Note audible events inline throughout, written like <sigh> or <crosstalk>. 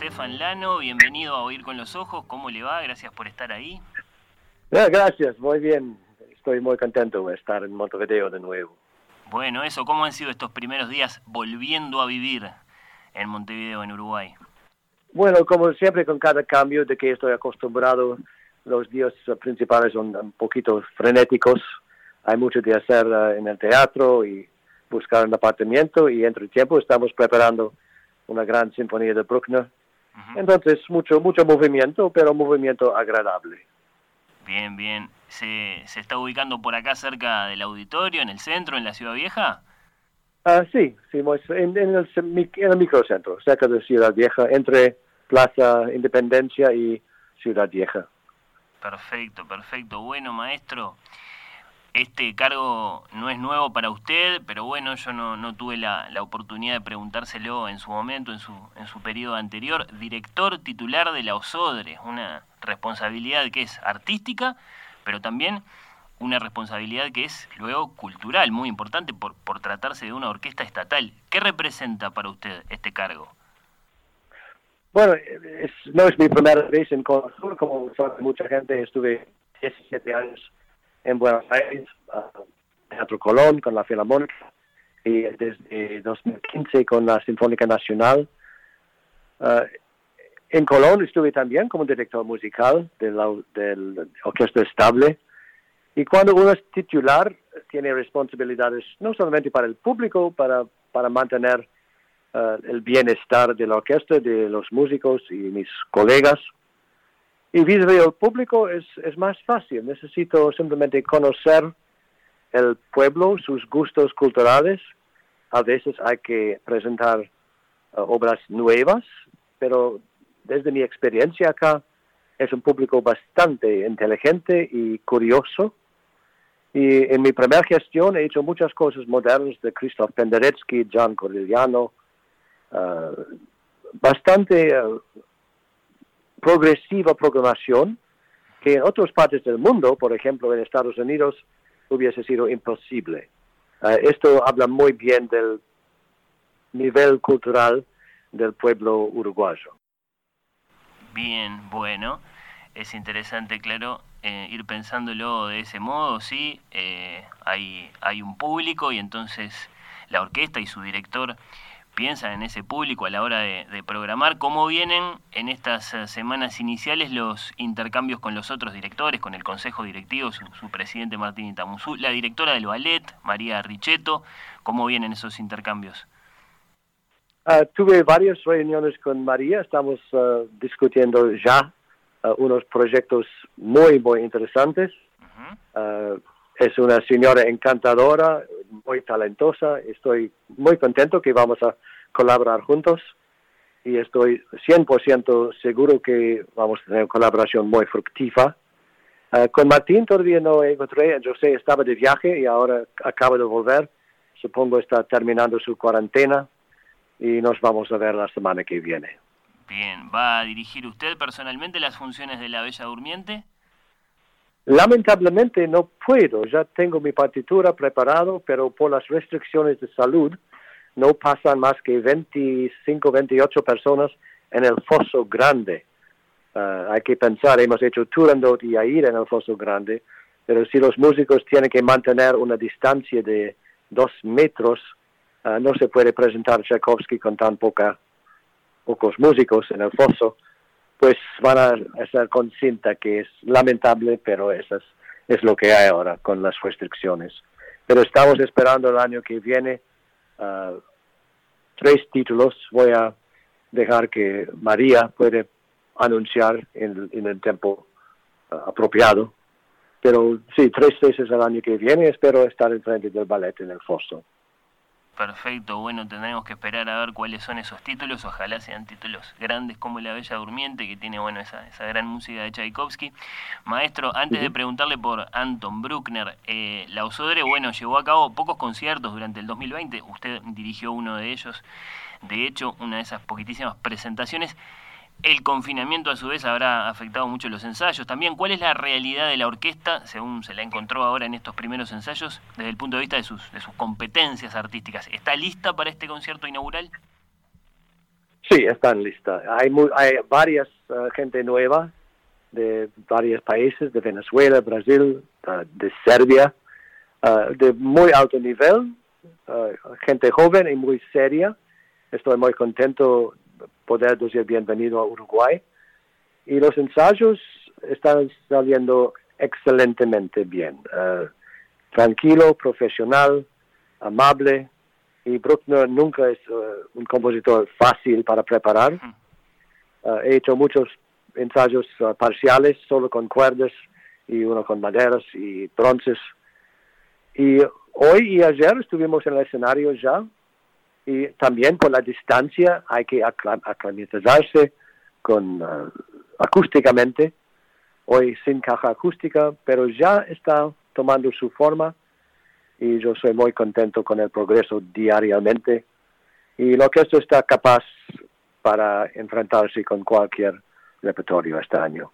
Maestro Stefan Lano, bienvenido a Oír con los Ojos. ¿Cómo le va? Gracias por estar ahí. Gracias, muy bien. Estoy muy contento de estar en Montevideo de nuevo. Bueno, eso, ¿cómo han sido estos primeros días volviendo a vivir en Montevideo, en Uruguay? Bueno, como siempre con cada cambio de que estoy acostumbrado, los días principales son un poquito frenéticos. Hay mucho de hacer eh, en el teatro y buscar un apartamento y entre el tiempo estamos preparando una gran sinfonía de Bruckner. Entonces, mucho, mucho movimiento, pero movimiento agradable. Bien, bien. ¿Se, ¿Se está ubicando por acá cerca del auditorio, en el centro, en la Ciudad Vieja? Ah, sí, sí en, en, el, en el microcentro, cerca de Ciudad Vieja, entre Plaza Independencia y Ciudad Vieja. Perfecto, perfecto. Bueno, maestro, este cargo no es nuevo para usted, pero bueno, yo no, no tuve la, oportunidad de preguntárselo en su momento, en su, en su periodo anterior. Director titular de la OSODRE, una responsabilidad que es artística, pero también una responsabilidad que es luego cultural, muy importante por, por tratarse de una orquesta estatal. ¿Qué representa para usted este cargo? Bueno, no es mi primera vez en Sur, como mucha gente, estuve 17 años en Buenos Aires, Teatro Colón con la Filarmónica y desde 2015 con la Sinfónica Nacional. Uh, en Colón estuve también como director musical del Orquesta Estable. Y cuando uno es titular, tiene responsabilidades no solamente para el público, para, para mantener uh, el bienestar de la orquesta, de los músicos y mis colegas, y vis al público es, es más fácil. Necesito simplemente conocer el pueblo, sus gustos culturales. A veces hay que presentar uh, obras nuevas, pero desde mi experiencia acá es un público bastante inteligente y curioso. Y en mi primera gestión he hecho muchas cosas modernas de Christoph Penderecki, John Corigliano, uh, bastante uh, progresiva programación que en otras partes del mundo, por ejemplo en Estados Unidos, hubiese sido imposible. Uh, esto habla muy bien del nivel cultural del pueblo uruguayo. Bien, bueno, es interesante, claro, eh, ir pensándolo de ese modo, sí, eh, hay, hay un público y entonces la orquesta y su director piensan en ese público a la hora de, programar? ¿Cómo vienen en estas eh, semanas iniciales los intercambios con los otros directores, con el Consejo Directivo, su, presidente Martín Itamuzú, la directora del ballet, María Richetto? ¿Cómo vienen esos intercambios? Ah, tuve varias reuniones con María, estamos ah, discutiendo ya ah, unos proyectos muy, muy interesantes. es una señora encantadora, muy talentosa. Estoy muy contento que vamos a colaborar juntos y estoy 100% seguro que vamos a tener una colaboración muy fructífera. Uh, con Martín todavía no encontré, yo sé, estaba de viaje y ahora acaba de volver. Supongo está terminando su cuarentena y nos vamos a ver la semana que viene. Bien, ¿va a dirigir usted personalmente las funciones de la Bella Durmiente? Lamentablemente no puedo, ya tengo mi partitura preparado, pero por las restricciones de salud no pasan más que 25, 28 personas en el foso grande. Ah, hay que pensar, hemos hecho Turandot y Air en el foso grande, pero si los músicos tienen que mantener una distancia de dos metros, ah, no se puede presentar Tchaikovsky con tan poca, pocos músicos en el foso pues van a estar conscientes que es lamentable, pero eso es, lo que hay ahora con las restricciones. Pero estamos esperando el año que viene tres títulos. Voy a dejar que María puede anunciar en, el tiempo uh, apropiado. pero sí, tres veces al año que viene espero estar en frente del ballet en el foso. Perfecto, bueno, tendremos que esperar a ver cuáles son esos títulos, ojalá sean títulos grandes como La Bella Durmiente, que tiene, bueno, esa, esa gran música de Tchaikovsky. Maestro, antes de preguntarle por Anton Bruckner, eh, la Osodre, bueno, llevó a cabo pocos conciertos durante el 2020, usted dirigió uno de ellos, de hecho, una de esas poquitísimas presentaciones. El confinamiento a su vez habrá afectado mucho los ensayos. También, ¿cuál es la realidad de la orquesta, según se la encontró ahora en estos primeros ensayos, desde el punto de vista de sus, de sus competencias artísticas? ¿Está lista para este concierto inaugural? Sí, están listas. Hay, hay varias eh, gente nueva de varios países, de Venezuela, Brasil, eh, de Serbia, eh, de muy alto nivel, gente joven y muy seria. Estoy muy contento poder decir bienvenido a Uruguay. Y los ensayos están saliendo excelentemente bien. Eh, tranquilo, profesional, amable. Y Bruckner nunca es eh, un compositor fácil para preparar. Eh, he hecho muchos ensayos parciales, solo con cuerdas y uno con maderas y bronces. Y hoy y ayer estuvimos en el escenario ya y también por la distancia hay que aclimatizarse con uh, acústicamente hoy sin caja acústica pero ya está tomando su forma y yo soy muy contento con el progreso diariamente y lo que esto está capaz para enfrentarse con cualquier repertorio este año.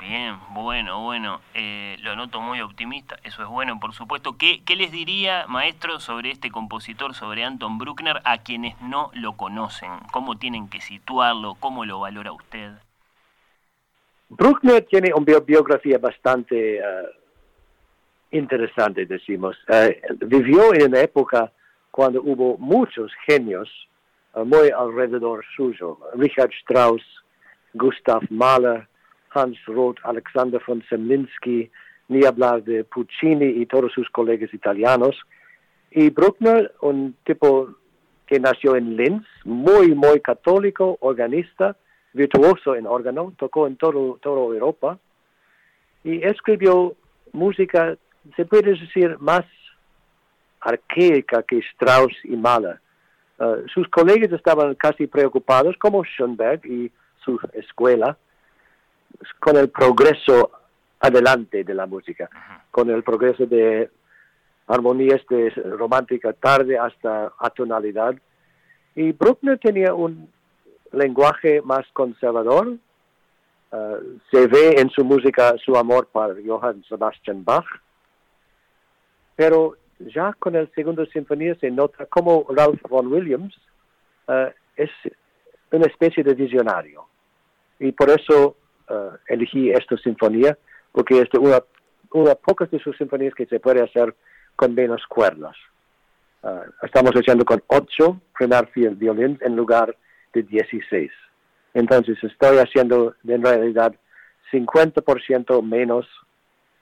Bien, bueno, bueno, eh, lo noto muy optimista, eso es bueno, por supuesto. ¿Qué, ¿Qué les diría, maestro, sobre este compositor, sobre Anton Bruckner, a quienes no lo conocen? ¿Cómo tienen que situarlo? ¿Cómo lo valora usted? Bruckner tiene una biografía bastante eh, interesante, decimos. Eh, vivió en una época cuando hubo muchos genios muy alrededor suyo. Richard Strauss, Gustav Mahler, Hans Roth, Alexander von Semlinsky, ni hablar de Puccini y todos sus colegas italianos. Y Bruckner, un tipo que nació en Linz, muy, muy católico, organista, virtuoso en órgano, tocó en todo, toda Europa y escribió música, se puede decir, más arcaica que Strauss y Mahler. Uh, sus colegas estaban casi preocupados, como Schoenberg y su escuela, con el progreso adelante de la música, con el progreso de armonías de romántica tarde hasta atonalidad. Y Bruckner tenía un lenguaje más conservador. Uh, se ve en su música su amor para Johann Sebastian Bach. Pero ya con el segundo sinfonía se nota como Ralph von Williams uh, es una especie de visionario. Y por eso uh, elegí esta sinfonía porque es una, una pocas de sus sinfonías que se puede hacer con menos cuerdas. Uh, estamos haciendo con ocho primer violines en lugar de 16. Entonces estoy haciendo en realidad 50% menos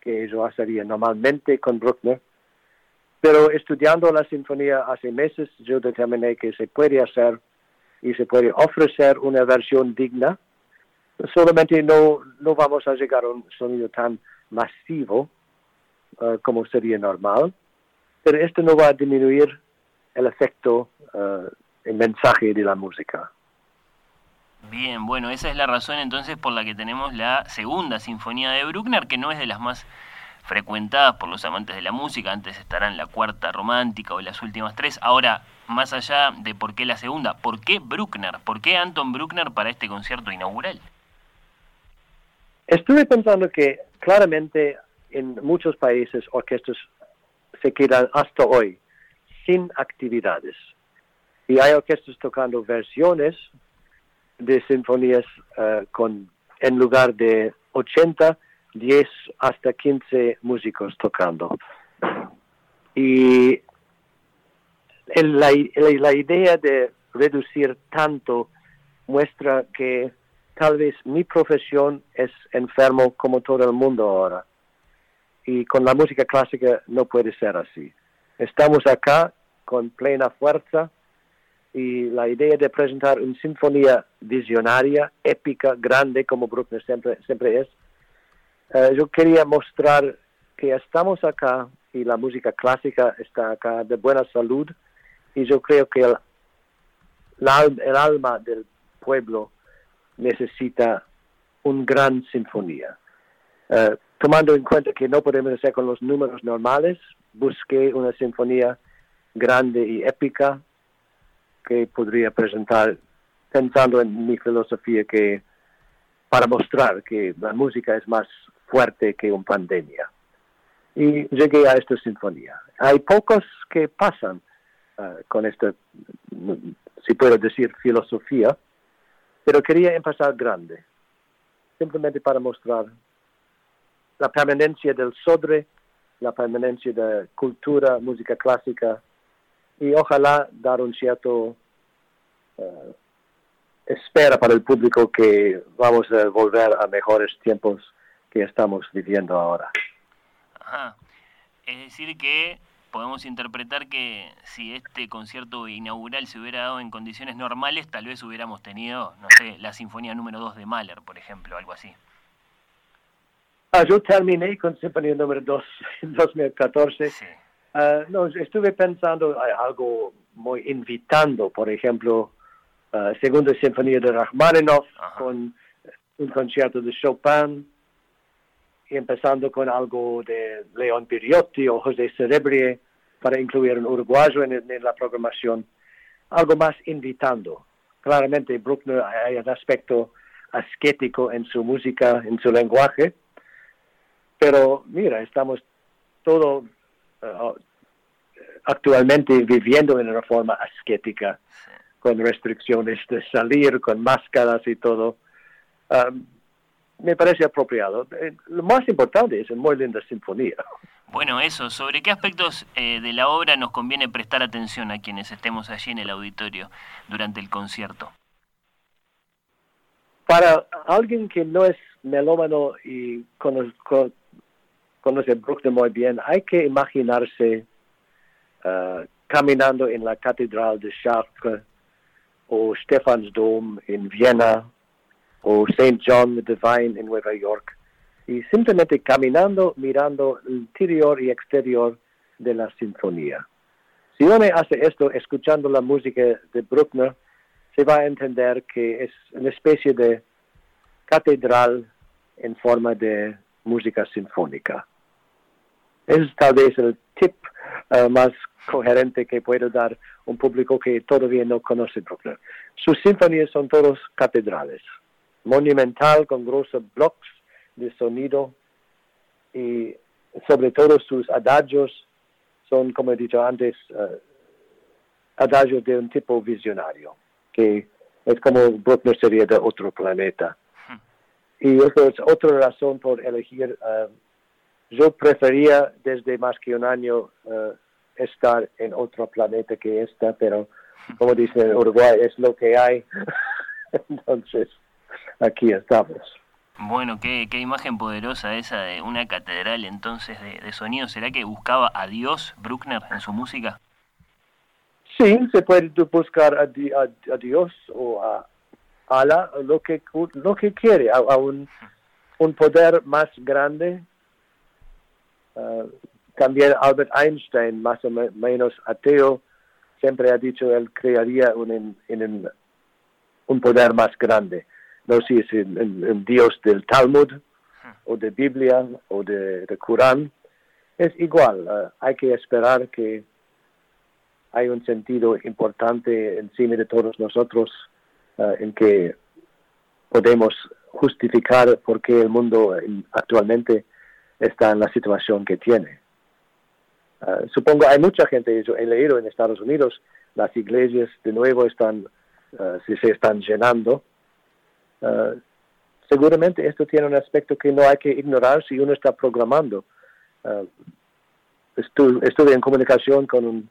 que yo haría normalmente con Bruckner. Pero estudiando la sinfonía hace meses, yo determiné que se puede hacer y se puede ofrecer una versión digna solamente no, no vamos a llegar a un sonido tan masivo uh, como sería normal, pero esto no va a disminuir el efecto, uh, el mensaje de la música. Bien, bueno, esa es la razón entonces por la que tenemos la segunda sinfonía de Bruckner, que no es de las más frecuentadas por los amantes de la música, antes estarán la cuarta romántica o las últimas tres. Ahora, más allá de por qué la segunda, ¿por qué Bruckner? ¿Por qué Anton Bruckner para este concierto inaugural? Estuve pensando que claramente en muchos países orquestas se quedan hasta hoy sin actividades. Y hay orquestas tocando versiones de sinfonías eh, con, en lugar de 80, 10 hasta 15 músicos tocando. Y la, la idea de reducir tanto muestra que tal vez mi profesión es enfermo como todo el mundo ahora. Y con la música clásica no puede ser así. Estamos acá con plena fuerza y la idea de presentar una sinfonía visionaria, épica, grande, como Bruckner siempre, siempre es, eh, yo quería mostrar que estamos acá y la música clásica está acá de buena salud y yo creo que el, el alma del pueblo necesita una gran sinfonía. Eh, tomando en cuenta que no podemos hacer con los números normales, busqué una sinfonía grande y épica que podría presentar pensando en mi filosofía que para mostrar que la música es más fuerte que una pandemia. Y llegué a esta sinfonía. Hay pocos que pasan uh, con esta, si puedo decir, filosofía, pero quería empezar grande, simplemente para mostrar la permanencia del sodre, la permanencia de cultura, música clásica, y ojalá dar un cierto uh, espera para el público que vamos a volver a mejores tiempos que estamos viviendo ahora. Ajá. Es decir que podemos interpretar que si este concierto inaugural se hubiera dado en condiciones normales, tal vez hubiéramos tenido, no sé, la Sinfonía número 2 de Mahler, por ejemplo, algo así. Ah, yo terminé con Sinfonía número 2 <laughs> en 2014. Sí. Ah, no, estuve pensando algo muy invitando, por ejemplo, uh, Segunda Sinfonía de Rachmaninoff, con un concierto de Chopin, y empezando con algo de León Piriotti o José Cerebrie para incluir un uruguayo en, la programación, algo más invitando. Claramente Bruckner hay un aspecto ascético en su música, en su lenguaje, pero mira, estamos todo uh, actualmente viviendo en una forma ascética, con restricciones de salir, con máscaras y todo. Um, me parece apropiado. Eh, lo más importante es una muy linda sinfonía. Bueno, eso, ¿sobre qué aspectos eh, de la obra nos conviene prestar atención a quienes estemos allí en el auditorio durante el concierto? Para alguien que no es melómano y conoce, conoce Bruckner muy bien, hay que imaginarse uh, caminando en la Catedral de Chartres o Stephansdom en Viena o St. John the Divine en Nueva York y simplemente caminando, mirando el interior y exterior de la sinfonía. Si uno hace esto escuchando la música de Bruckner, se va a entender que es una especie de catedral en forma de música sinfónica. Es tal vez el tip uh, más coherente que puedo dar un público que todavía no conoce Bruckner. Sus sinfonías son todos catedrales monumental con grosos blocks de sonido y sobre todo sus adagios son, como he dicho antes, uh, adagios de un tipo visionario, que es como Bruckner sería de otro planeta. Hmm. Y eso es otra razón por elegir. Uh, yo prefería desde más que un año uh, estar en otro planeta que esta, pero como dice Uruguay, es lo que hay. <laughs> Entonces, aquí estamos. Bueno, qué, qué imagen poderosa esa de una catedral entonces de, sonido. ¿Será que buscaba a Dios Bruckner en su música? Sí, se puede buscar a, Dios o a Allah, lo que, lo que quiere, a, un, un, poder más grande. Ah, también Albert Einstein, más o menos ateo, siempre ha dicho él crearía un, un, un poder más grande no sé si es el, Dios del Talmud o de Biblia o de, de Corán, es igual. Eh, hay que esperar que hay un sentido importante encima de todos nosotros eh, en que podemos justificar por qué el mundo actualmente está en la situación que tiene. Eh, supongo hay mucha gente, yo he leído en Estados Unidos, las iglesias de nuevo están, si se están llenando, Ah, seguramente esto tiene un aspecto que no hay que ignorar si uno está programando. Uh, estuve, en comunicación con un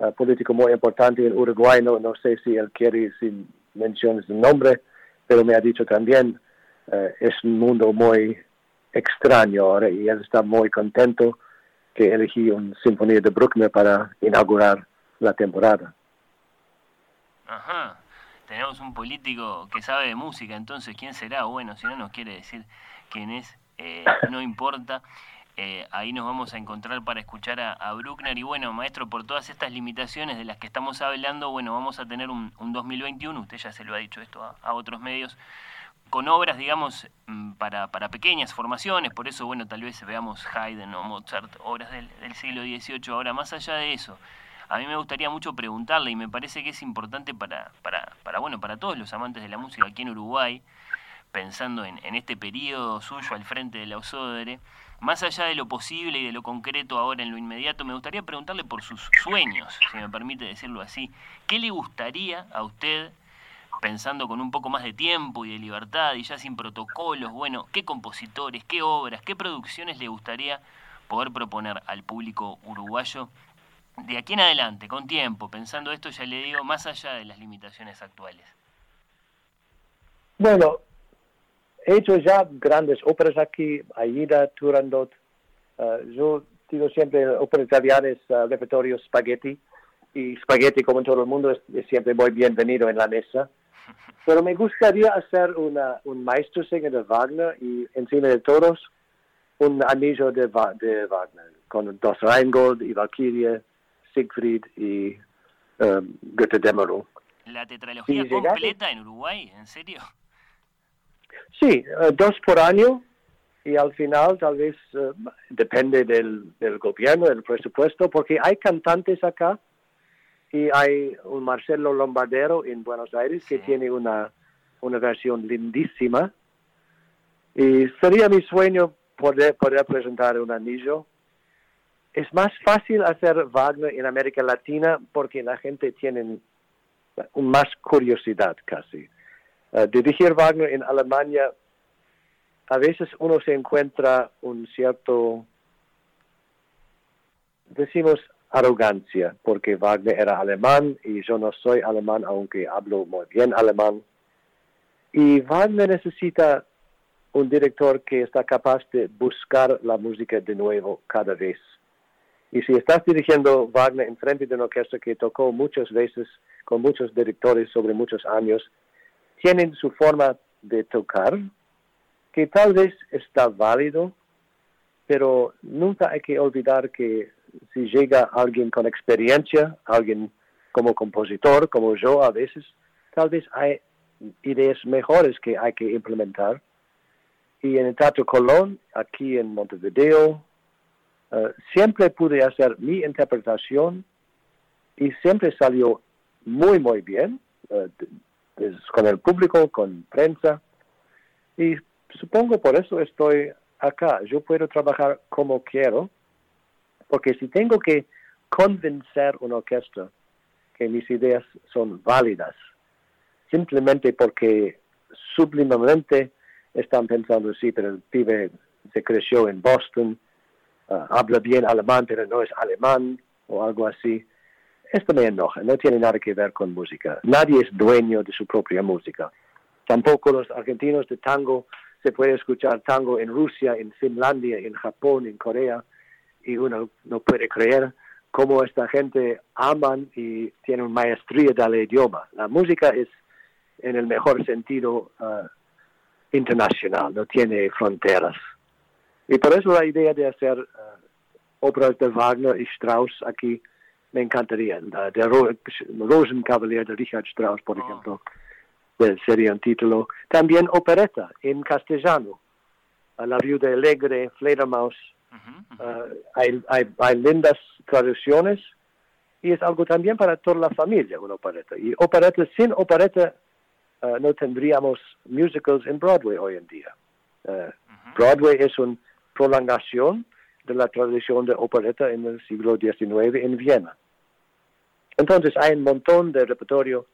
ah, político muy importante en Uruguay, no, sé si él quiere, si menciones el nombre, pero me ha dicho también, es un mundo muy extraño ahora y él está muy contento que elegí una sinfonía de Bruckner para inaugurar la temporada. Ajá tenemos un político que sabe de música, entonces, ¿quién será? Bueno, si no nos quiere decir quién es, eh, <laughs> no importa. eh, ahí nos vamos a encontrar para escuchar a, Bruckner. Y bueno, maestro, por todas estas limitaciones de las que estamos hablando, bueno, vamos a tener un, 2021, usted ya se lo ha dicho esto a, otros medios, con obras, digamos, mm, para, para, pequeñas formaciones, por eso, bueno, tal vez veamos Haydn o Mozart, obras del, siglo XVIII. Ahora, más allá de eso, a mí me gustaría mucho preguntarle, y me parece que es importante para, para, para, bueno, para todos los amantes de la música aquí en Uruguay, pensando en, en este periodo suyo al frente de la Osodere, más allá de lo posible y de lo concreto ahora en lo inmediato, me gustaría preguntarle por sus sueños, si me permite decirlo así. ¿Qué le gustaría a usted, pensando con un poco más de tiempo y de libertad y ya sin protocolos, bueno, qué compositores, qué obras, qué producciones le gustaría poder proponer al público uruguayo de aquí en adelante, con tiempo, pensando esto, ya le digo, más allá de las limitaciones actuales? Bueno, he hecho ya grandes óperas aquí, Aida, Turandot. Uh, yo digo siempre óperas italianas, uh, repertorio spaghetti. Y spaghetti, como en todo el mundo, es, siempre muy bienvenido en la mesa. <laughs> Pero me gustaría hacer una, un maestro de Wagner y encima de todos un anillo de, de Wagner, con dos Rheingold y Valkyrie, Siegfried y um, Goethe Dämmerung. ¿La tetralogía completa en Uruguay? ¿En serio? Sí, eh, dos por año y al final tal vez eh, depende del, del, gobierno, del presupuesto, porque hay cantantes acá y hay un Marcelo Lombardero en Buenos Aires que tiene una, una versión lindísima y sería mi sueño poder, poder presentar un anillo. Es más fácil hacer Wagner en América Latina porque la gente tiene más curiosidad casi. Eh, dirigir Wagner en Alemania, a veces uno se encuentra un cierto, decimos, arrogancia, porque Wagner era alemán y yo no soy alemán, aunque hablo muy bien alemán. Y Wagner necesita un director que está capaz de buscar la música de nuevo cada vez. Y si estás dirigiendo Wagner en frente de una orquesta que tocó muchas veces con muchos directores sobre muchos años, tienen su forma de tocar, que tal vez está válido, pero nunca hay que olvidar que si llega alguien con experiencia, alguien como compositor, como yo a veces, tal vez hay ideas mejores que hay que implementar. Y en el Teatro Colón, aquí en Montevideo, eh, siempre pude hacer mi interpretación y siempre salió muy, muy bien. Eh, con el público, con prensa. Y supongo por eso estoy acá. Yo puedo trabajar como quiero, porque si tengo que convencer una orquesta que mis ideas son válidas, simplemente porque sublimemente están pensando, sí, pero el pibe se creció en Boston, ah, habla bien alemán, pero no es alemán, o algo así. Esto me enoja, no tiene nada que ver con música. Nadie es dueño de su propia música. Tampoco los argentinos de tango se puede escuchar tango en Rusia, en Finlandia, en Japón, en Corea, y uno no puede creer cómo esta gente aman y tienen maestría del idioma. La música es, en el mejor sentido, uh, internacional, no tiene fronteras. Y por eso la idea de hacer uh, obras de Wagner y Strauss aquí me encantaría. La de Rosenkavalier de Richard Strauss, por oh. ejemplo, sería un título. También opereta en castellano. La viuda alegre, Fledermaus. Uh, hay, hay, lindas traducciones y es algo también para toda la familia, una opereta. Y opereta, sin opereta uh, no tendríamos musicals en Broadway hoy en día. Uh, Broadway es una prolongación de la tradición de opereta en el siglo XIX en Viena. Entonces hay un montón de repertorio.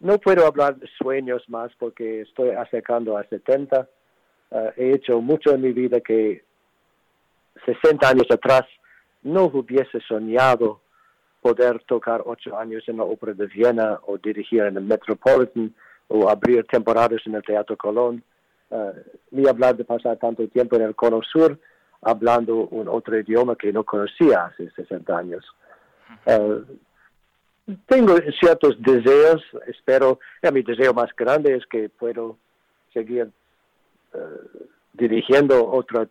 No puedo hablar de sueños más porque estoy acercando a 70. Eh, he hecho mucho en mi vida que 60 años atrás no hubiese soñado poder tocar ocho años en la Ópera de Viena o dirigir en el Metropolitan o abrir temporadas en el Teatro Colón, uh, ni hablar de pasar tanto tiempo en el Cono Sur hablando un otro idioma que no conocía hace 60 años. Uh, tengo ciertos deseos, espero, mi deseo más grande es que puedo seguir eh, dirigiendo otro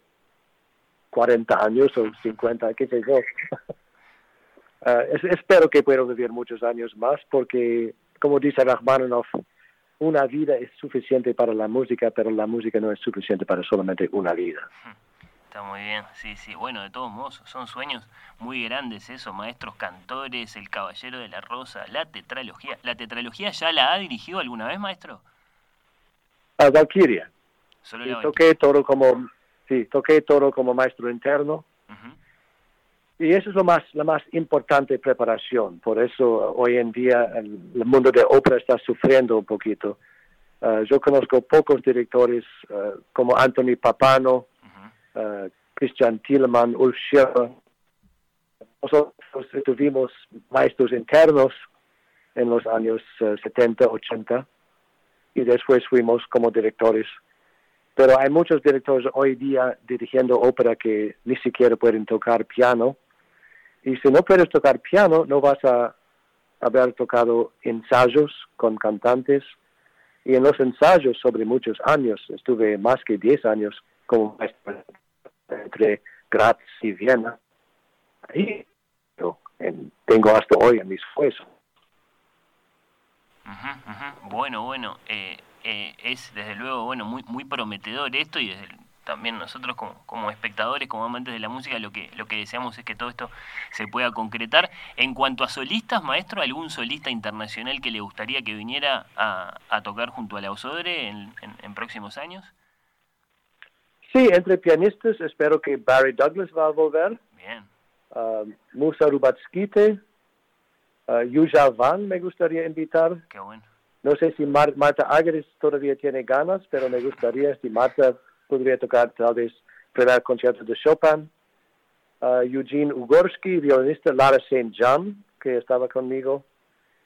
40 años o 50, qué sé yo. <laughs> Espero que pueda vivir muchos años más porque, como dice Rachmaninoff, una vida es suficiente para la música, pero la música no es suficiente para solamente una vida. Está muy bien, sí, sí. Bueno, de todos modos, son sueños muy grandes eso, maestros cantores, El Caballero de la Rosa, la tetralogía. ¿La tetralogía ya la ha dirigido alguna vez, maestro? A Valkyria. toqué todo como, sí, toqué todo como maestro interno. Y eso es lo más, la más importante preparación. Por eso hoy en día el, mundo de ópera está sufriendo un poquito. Uh, yo conozco pocos directores uh, como Anthony Papano, uh, Christian Thielemann, Ulf Schirmer. Nosotros tuvimos maestros internos en los años 70, 80 y después fuimos como directores. Pero hay muchos directores hoy día dirigiendo ópera que ni siquiera pueden tocar piano y si no puedes tocar piano, no vas a haber tocado ensayos con cantantes. Y en los ensayos sobre muchos años, estuve más que 10 años como maestro entre Graz y Viena. Ahí tengo hasta hoy en mis huesos. Bueno, bueno, eh, eh, es desde luego bueno muy muy prometedor esto y desde también nosotros como, espectadores, como amantes de la música, lo que, lo que deseamos es que todo esto se pueda concretar. En cuanto a solistas, maestro, ¿algún solista internacional que le gustaría que viniera a, tocar junto a la Osodre en, próximos años? Sí, entre pianistas espero que Barry Douglas va a volver. Bien. Uh, Musa Rubatskite, uh, Yuja Van me gustaría invitar. Qué bueno. No sé si Marta Agres todavía tiene ganas, pero me gustaría si Marta podría tocar tal vez primer concierto de Chopin. Uh, Eugene Ugorsky, violinista, Lara St. John, que estaba conmigo.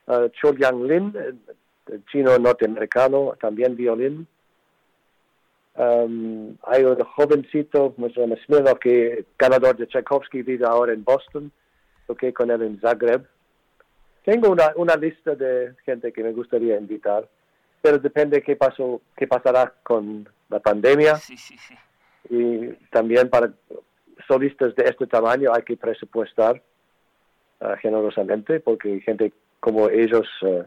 Uh, Yang Lin, eh, chino norteamericano, también violín. Um, hay un jovencito, Smirnov, que ganador de Tchaikovsky, vive ahora en Boston. Toqué con él en Zagreb. Tengo una, una lista de gente que me gustaría invitar, pero depende qué pasó, qué pasará con la pandemia. Sí, sí, sí. Y también para solistas de este tamaño hay que presupuestar uh, generosamente porque gente como ellos uh,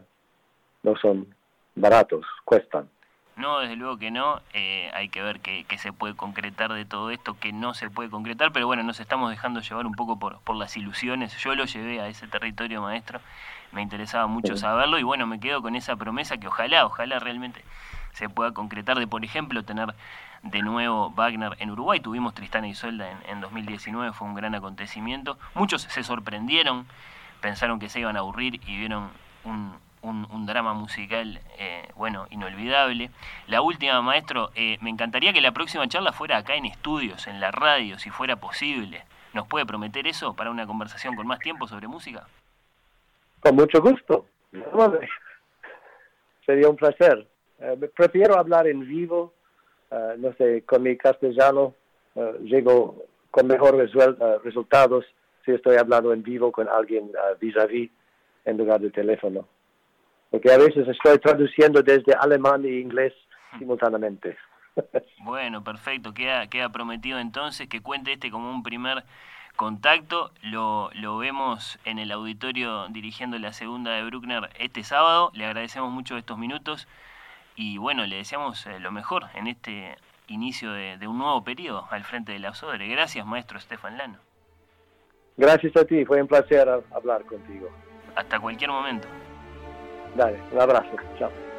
no son baratos, cuestan. No, desde luego que no. Eh, hay que ver qué, se puede concretar de todo esto, que no se puede concretar, pero bueno, nos estamos dejando llevar un poco por, por las ilusiones. Yo lo llevé a ese territorio maestro, me interesaba mucho saberlo y bueno, me quedo con esa promesa que ojalá, ojalá realmente se pueda concretar de, por ejemplo, tener de nuevo Wagner en Uruguay. Tuvimos Tristana y Solda en, en 2019, fue un gran acontecimiento. Muchos se sorprendieron, pensaron que se iban a aburrir y vieron un, un, drama musical, eh, bueno, inolvidable. La última, maestro, eh, me encantaría que la próxima charla fuera acá en estudios, en la radio, si fuera posible. ¿Nos puede prometer eso para una conversación con más tiempo sobre música? Con mucho gusto. Sería un placer. Eh, prefiero hablar en vivo, eh, no sé, con mi castellano eh, llego con mejores resultados si estoy hablando en vivo con alguien vis a vis en lugar de teléfono. Porque a veces estoy traduciendo desde alemán e inglés simultáneamente. <laughs> bueno, perfecto. Queda, queda prometido entonces que cuente este como un primer contacto. Lo, lo vemos en el auditorio dirigiendo la segunda de Bruckner este sábado. Le agradecemos mucho estos minutos y bueno, le deseamos eh, lo mejor en este inicio de, un nuevo periodo al frente de la SODRE. Gracias, maestro Estefan Lano. Gracias a ti, fue un placer hablar contigo. Hasta cualquier momento. Dale, un abrazo. Chao.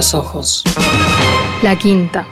Los ojos. La quinta.